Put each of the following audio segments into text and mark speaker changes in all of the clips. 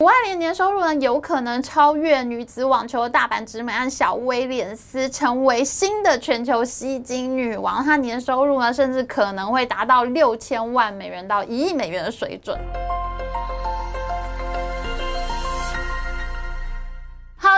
Speaker 1: 谷爱凌年收入呢，有可能超越女子网球的大阪直美和小威廉斯，成为新的全球吸金女王。她年收入呢，甚至可能会达到六千万美元到一亿美元的水准。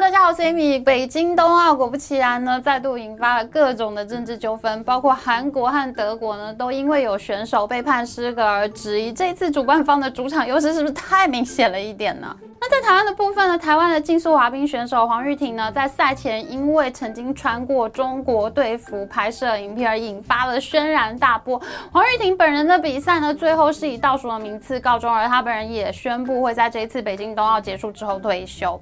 Speaker 1: 大家好，我是 Amy。北京冬奥果不其然呢，再度引发了各种的政治纠纷，包括韩国和德国呢，都因为有选手被判失格而质疑这次主办方的主场优势是不是太明显了一点呢？那在台湾的部分呢，台湾的竞速滑冰选手黄玉婷呢，在赛前因为曾经穿过中国队服拍摄影片而引发了轩然大波。黄玉婷本人的比赛呢，最后是以倒数的名次告终，而她本人也宣布会在这一次北京冬奥结束之后退休。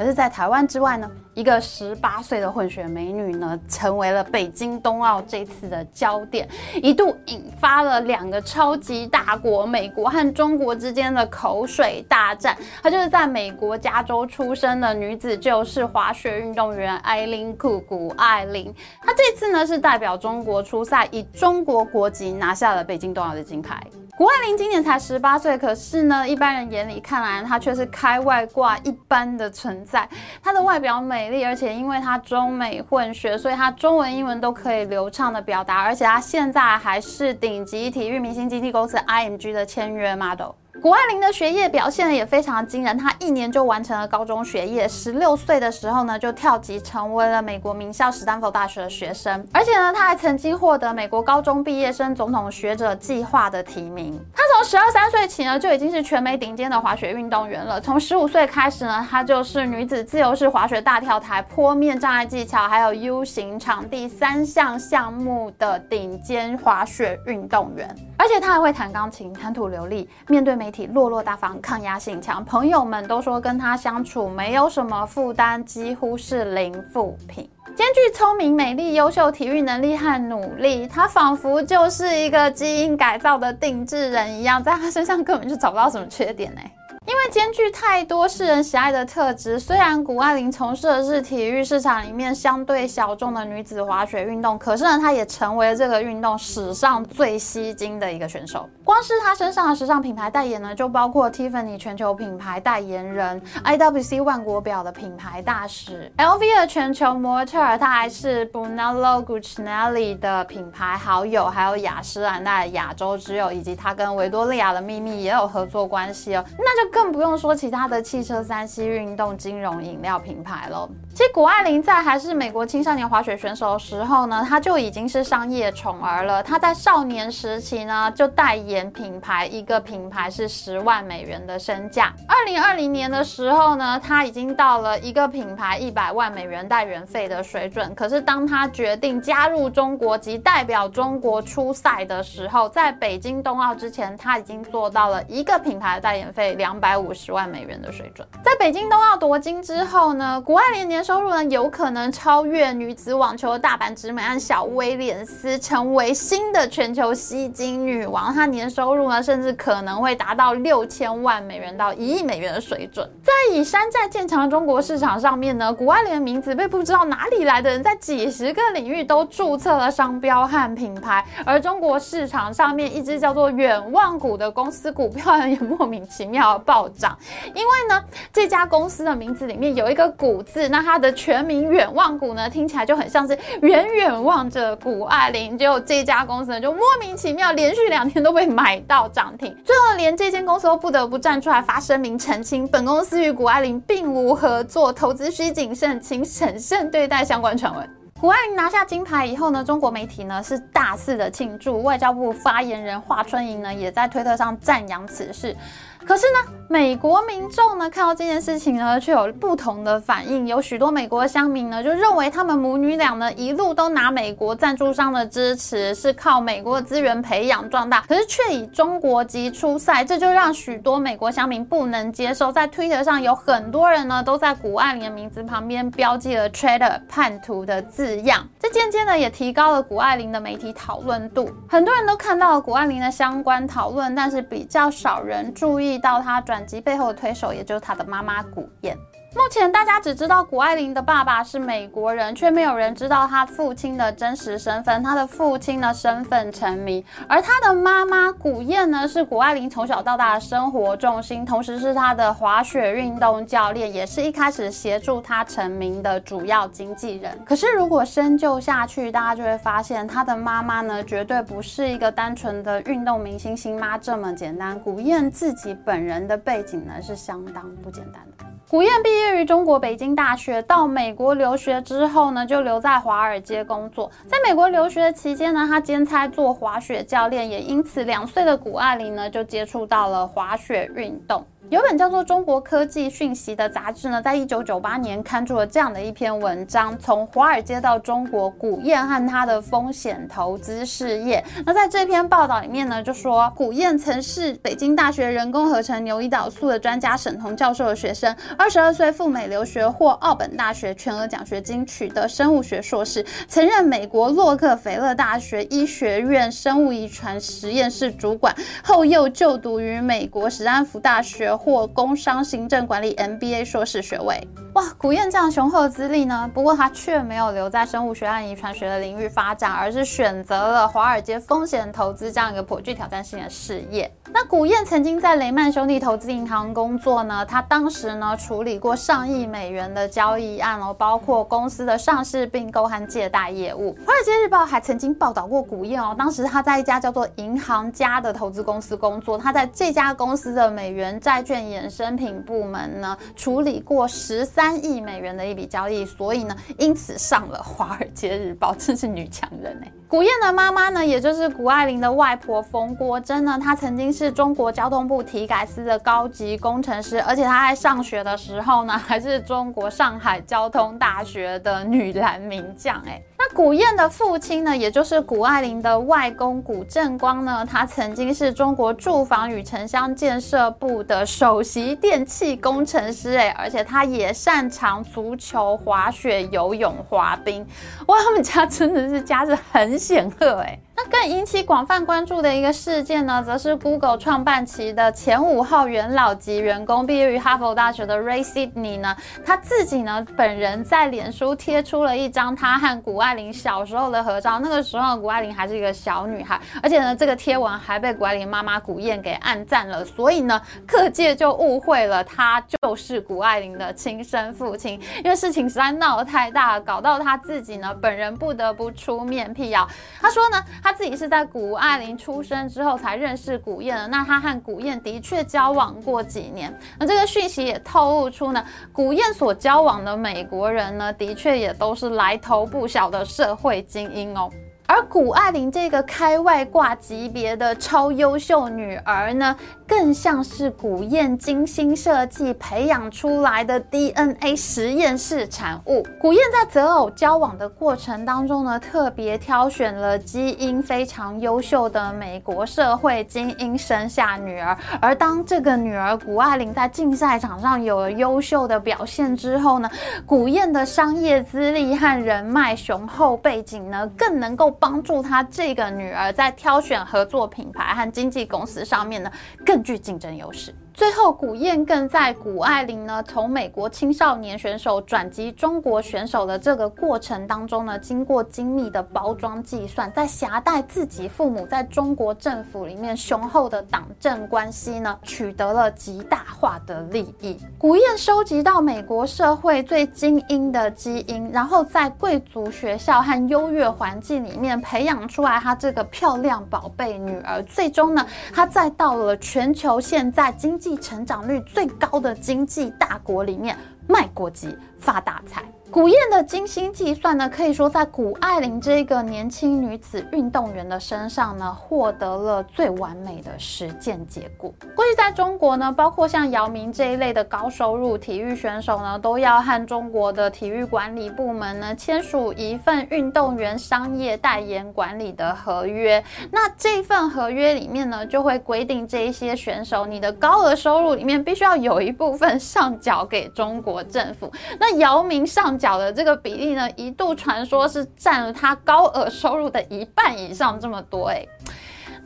Speaker 1: 可是，在台湾之外呢，一个十八岁的混血美女呢，成为了北京冬奥这次的焦点，一度引发了两个超级大国美国和中国之间的口水大战。她就是在美国加州出生的女子，就是滑雪运动员艾琳·库古艾琳。她这次呢是代表中国出赛，以中国国籍拿下了北京冬奥的金牌。谷爱凌今年才十八岁，可是呢，一般人眼里看来，她却是开外挂一般的存在。她的外表美丽，而且因为她中美混血，所以她中文、英文都可以流畅的表达。而且她现在还是顶级体育明星经纪公司 IMG 的签约 model。谷爱凌的学业表现也非常惊人，她一年就完成了高中学业，十六岁的时候呢就跳级成为了美国名校史丹佛大学的学生，而且呢她还曾经获得美国高中毕业生总统学者计划的提名。她从十二三岁起呢就已经是全美顶尖的滑雪运动员了，从十五岁开始呢她就是女子自由式滑雪大跳台、坡面障碍技巧还有 U 型场地三项项目的顶尖滑雪运动员。而且她还会弹钢琴，谈吐流利，面对媒体落落大方，抗压性强。朋友们都说跟他相处没有什么负担，几乎是零负评。兼具聪明、美丽、优秀体育能力和努力，他仿佛就是一个基因改造的定制人一样，在他身上根本就找不到什么缺点呢。因为兼具太多世人喜爱的特质，虽然谷爱凌从事的是体育市场里面相对小众的女子滑雪运动，可是呢，她也成为了这个运动史上最吸睛的一个选手。光是她身上的时尚品牌代言呢，就包括 Tiffany 全球品牌代言人，IWC 万国表的品牌大使，LV 的全球模特，她还是 Brunello Cucinelli 的品牌好友，还有雅诗兰黛亚洲之友，以及她跟维多利亚的秘密也有合作关系哦，那就更。不用说其他的汽车、三 C、运动、金融、饮料品牌了。其实谷爱凌在还是美国青少年滑雪选手的时候呢，她就已经是商业宠儿了。她在少年时期呢，就代言品牌，一个品牌是十万美元的身价。二零二零年的时候呢，她已经到了一个品牌一百万美元代言费的水准。可是当她决定加入中国及代表中国出赛的时候，在北京冬奥之前，她已经做到了一个品牌的代言费两百。五十万美元的水准，在北京冬奥夺金之后呢，谷爱凌年收入呢有可能超越女子网球大阪直美和小威廉斯，成为新的全球吸金女王。她年收入呢甚至可能会达到六千万美元到一亿美元的水准。在以山寨见长的中国市场上面呢，谷爱凌的名字被不知道哪里来的人在几十个领域都注册了商标和品牌，而中国市场上面一只叫做远望谷的公司股票也莫名其妙。暴涨，因为呢，这家公司的名字里面有一个“股”字，那它的全名“远望股”呢，听起来就很像是远远望着谷爱凌。结果这家公司呢，就莫名其妙连续两天都被买到涨停，最后连这间公司都不得不站出来发声明澄清，本公司与谷爱凌并无合作，投资需谨慎，请审慎对待相关传闻。谷爱凌拿下金牌以后呢，中国媒体呢是大肆的庆祝，外交部发言人华春莹呢也在推特上赞扬此事。可是呢，美国民众呢看到这件事情呢，却有不同的反应。有许多美国乡民呢，就认为他们母女俩呢一路都拿美国赞助商的支持，是靠美国的资源培养壮大，可是却以中国籍出赛，这就让许多美国乡民不能接受。在推特上有很多人呢，都在谷爱凌的名字旁边标记了 “traitor” 叛徒的字样，这渐渐的也提高了谷爱凌的媒体讨论度。很多人都看到了谷爱凌的相关讨论，但是比较少人注意。到他转机背后的推手，也就是他的妈妈古燕。目前大家只知道谷爱凌的爸爸是美国人，却没有人知道他父亲的真实身份。他的父亲呢，身份成谜，而他的妈妈谷燕呢，是谷爱凌从小到大的生活重心，同时是他的滑雪运动教练，也是一开始协助他成名的主要经纪人。可是如果深究下去，大家就会发现，他的妈妈呢，绝对不是一个单纯的运动明星星妈这么简单。谷燕自己本人的背景呢，是相当不简单的。胡燕毕业于中国北京大学，到美国留学之后呢，就留在华尔街工作。在美国留学的期间呢，他兼差做滑雪教练，也因此两岁的谷爱凌呢，就接触到了滑雪运动。有本叫做《中国科技讯息》的杂志呢，在一九九八年刊出了这样的一篇文章：从华尔街到中国，古燕和他的风险投资事业。那在这篇报道里面呢，就说古燕曾是北京大学人工合成牛胰岛素的专家沈彤教授的学生，二十二岁赴美留学，获奥本大学全额奖学金，取得生物学硕士，曾任美国洛克菲勒大学医学院生物遗传实验室主管，后又就读于美国史丹福大学。获工商行政管理 MBA 硕士学位。哇，古燕这样雄厚的资历呢？不过他却没有留在生物学和遗传学的领域发展，而是选择了华尔街风险投资这样一个颇具挑战性的事业。那古燕曾经在雷曼兄弟投资银行工作呢，他当时呢处理过上亿美元的交易案哦，包括公司的上市并购和借贷业务。华尔街日报还曾经报道过古燕哦，当时他在一家叫做银行家的投资公司工作，他在这家公司的美元债券衍生品部门呢处理过十三。亿美元的一笔交易，所以呢，因此上了《华尔街日报》，真是女强人哎。古燕的妈妈呢，也就是谷爱玲的外婆冯国珍呢，她曾经是中国交通部体改司的高级工程师，而且她在上学的时候呢，还是中国上海交通大学的女篮名将哎。古燕的父亲呢，也就是谷爱凌的外公古正光呢，他曾经是中国住房与城乡建设部的首席电气工程师，哎，而且他也擅长足球、滑雪、游泳、滑冰，哇，他们家真的是家世很显赫，哎。更引起广泛关注的一个事件呢，则是 Google 创办期的前五号元老级员工，毕业于哈佛大学的 Ray Sidney 呢，他自己呢本人在脸书贴出了一张他和谷爱凌小时候的合照，那个时候谷爱凌还是一个小女孩，而且呢这个贴文还被谷爱凌妈妈谷燕给暗赞了，所以呢各界就误会了他就是谷爱凌的亲生父亲，因为事情实在闹得太大，搞到他自己呢本人不得不出面辟谣，他说呢他。他自己是在谷爱凌出生之后才认识古燕的，那他和古燕的确交往过几年，那这个讯息也透露出呢，古燕所交往的美国人呢，的确也都是来头不小的社会精英哦。而谷爱凌这个开外挂级别的超优秀女儿呢，更像是古燕精心设计培养出来的 DNA 实验室产物。古燕在择偶交往的过程当中呢，特别挑选了基因非常优秀的美国社会精英生下女儿。而当这个女儿谷爱凌在竞赛场上有了优秀的表现之后呢，古燕的商业资历和人脉雄厚背景呢，更能够。帮助他这个女儿在挑选合作品牌和经纪公司上面呢，更具竞争优势。最后，古燕更在谷爱凌呢从美国青少年选手转籍中国选手的这个过程当中呢，经过精密的包装计算，在携带自己父母在中国政府里面雄厚的党政关系呢，取得了极大化的利益。古燕收集到美国社会最精英的基因，然后在贵族学校和优越环境里面培养出来她这个漂亮宝贝女儿。最终呢，她再到了全球现在经济。成长率最高的经济大国里面卖国籍发大财。古燕的精心计算呢，可以说在谷爱凌这个年轻女子运动员的身上呢，获得了最完美的实践结果。过去在中国呢，包括像姚明这一类的高收入体育选手呢，都要和中国的体育管理部门呢签署一份运动员商业代言管理的合约。那这份合约里面呢，就会规定这一些选手，你的高额收入里面必须要有一部分上缴给中国政府。那姚明上。缴的这个比例呢，一度传说是占了他高额收入的一半以上，这么多哎。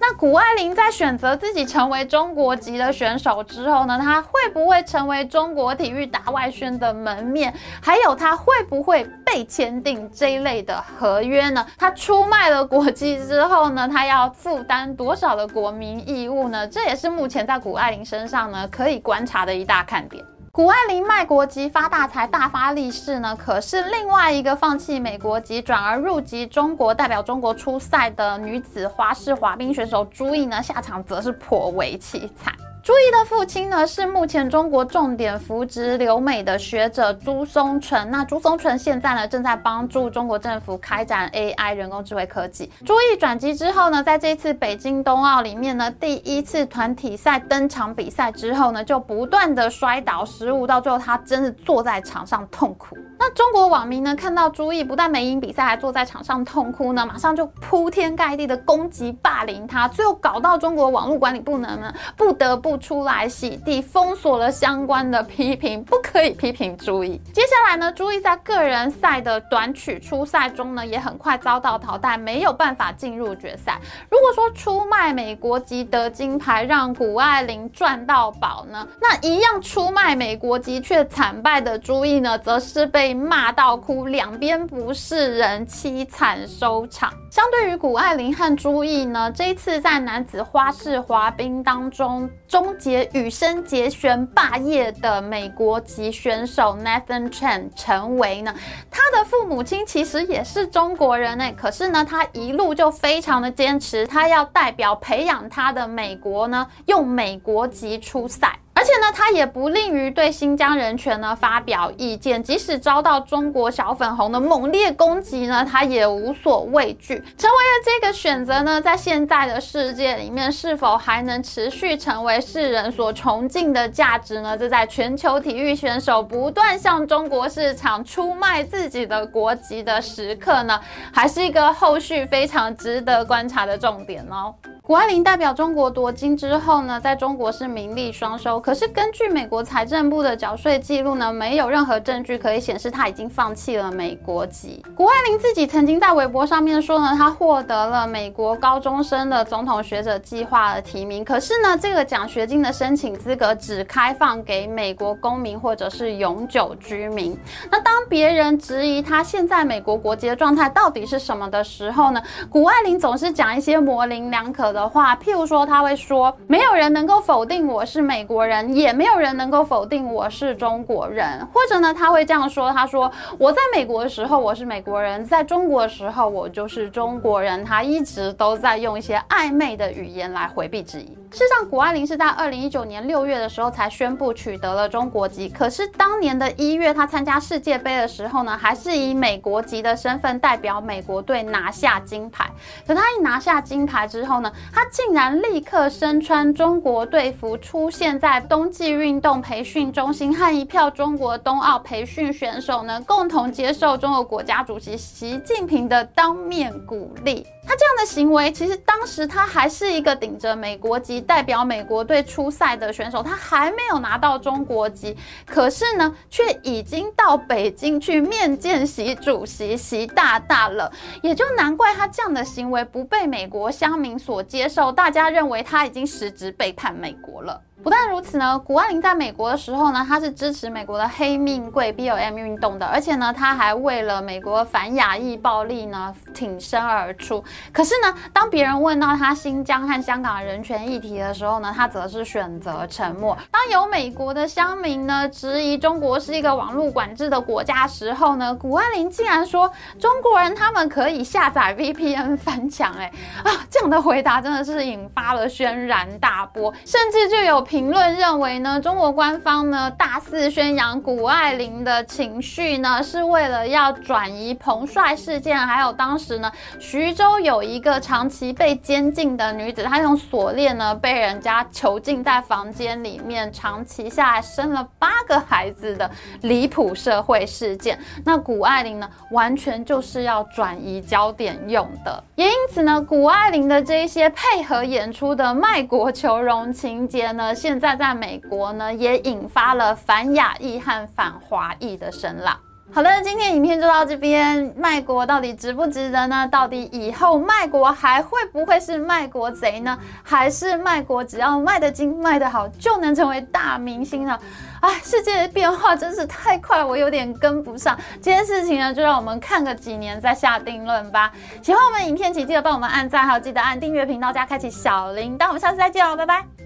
Speaker 1: 那谷爱凌在选择自己成为中国籍的选手之后呢，她会不会成为中国体育大外宣的门面？还有她会不会被签订这一类的合约呢？她出卖了国籍之后呢，她要负担多少的国民义务呢？这也是目前在谷爱凌身上呢可以观察的一大看点。谷爱凌卖国籍发大财、大发利市呢，可是另外一个放弃美国籍转而入籍中国，代表中国出赛的女子花式滑冰选手朱毅呢，下场则是颇为凄惨。朱毅的父亲呢，是目前中国重点扶植留美的学者朱松纯。那朱松纯现在呢，正在帮助中国政府开展 AI 人工智慧科技。朱毅转机之后呢，在这次北京冬奥里面呢，第一次团体赛登场比赛之后呢，就不断的摔倒失误，到最后他真是坐在场上痛苦。那中国网民呢，看到朱毅不但没赢比赛，还坐在场上痛哭呢，马上就铺天盖地的攻击霸凌他，最后搞到中国网络管理部门呢，不得不出来洗地，封锁了相关的批评，不可以批评朱毅。接下来呢，朱毅在个人赛的短曲初赛中呢，也很快遭到淘汰，没有办法进入决赛。如果说出卖美国籍得金牌，让谷爱凌赚到宝呢，那一样出卖美国籍却惨败的朱毅呢，则是被。被骂到哭，两边不是人，凄惨收场。相对于谷爱凌和朱毅呢，这一次在男子花式滑冰当中终结羽生结弦霸业的美国籍选手 Nathan Chen 陈维呢，他的父母亲其实也是中国人呢，可是呢，他一路就非常的坚持，他要代表培养他的美国呢，用美国籍出赛。而且呢，他也不吝于对新疆人权呢发表意见，即使遭到中国小粉红的猛烈攻击呢，他也无所畏惧。成为了这个选择呢，在现在的世界里面，是否还能持续成为世人所崇敬的价值呢？这在全球体育选手不断向中国市场出卖自己的国籍的时刻呢，还是一个后续非常值得观察的重点哦。谷爱凌代表中国夺金之后呢，在中国是名利双收。可是根据美国财政部的缴税记录呢，没有任何证据可以显示他已经放弃了美国籍。谷爱凌自己曾经在微博上面说呢，他获得了美国高中生的总统学者计划的提名。可是呢，这个奖学金的申请资格只开放给美国公民或者是永久居民。那当别人质疑他现在美国国籍的状态到底是什么的时候呢，谷爱凌总是讲一些模棱两可。的话，譬如说，他会说，没有人能够否定我是美国人，也没有人能够否定我是中国人。或者呢，他会这样说，他说，我在美国的时候我是美国人，在中国的时候我就是中国人。他一直都在用一些暧昧的语言来回避质疑。事实上，谷爱凌是在二零一九年六月的时候才宣布取得了中国籍。可是当年的一月，她参加世界杯的时候呢，还是以美国籍的身份代表美国队拿下金牌。可她一拿下金牌之后呢，她竟然立刻身穿中国队服，出现在冬季运动培训中心，和一票中国冬奥培训选手呢，共同接受中国国家主席习近平的当面鼓励。他这样的行为，其实当时他还是一个顶着美国籍代表美国队出赛的选手，他还没有拿到中国籍，可是呢，却已经到北京去面见习主席习大大了，也就难怪他这样的行为不被美国乡民所接受，大家认为他已经实质背叛美国了。不但如此呢，谷爱凌在美国的时候呢，她是支持美国的黑命贵 BLM 运动的，而且呢，她还为了美国反亚裔暴力呢挺身而出。可是呢，当别人问到她新疆和香港的人权议题的时候呢，她则是选择沉默。当有美国的乡民呢质疑中国是一个网络管制的国家时候呢，谷爱凌竟然说中国人他们可以下载 VPN 翻墙。哎啊，这样的回答真的是引发了轩然大波，甚至就有。评论认为呢，中国官方呢大肆宣扬谷爱凌的情绪呢，是为了要转移彭帅事件，还有当时呢徐州有一个长期被监禁的女子，她用锁链呢被人家囚禁在房间里面，长期下来生了八个孩子的离谱社会事件。那谷爱凌呢，完全就是要转移焦点用的，也因此呢，谷爱凌的这一些配合演出的卖国求荣情节呢。现在在美国呢，也引发了反亚裔和反华裔的声浪。好的，今天影片就到这边。卖国到底值不值得呢？到底以后卖国还会不会是卖国贼呢？还是卖国只要卖得精、卖得好就能成为大明星呢？哎，世界的变化真是太快，我有点跟不上。这件事情呢，就让我们看个几年再下定论吧。喜欢我们影片，请记得帮我们按赞，还有记得按订阅频道加开启小铃铛。我们下次再见哦，拜拜。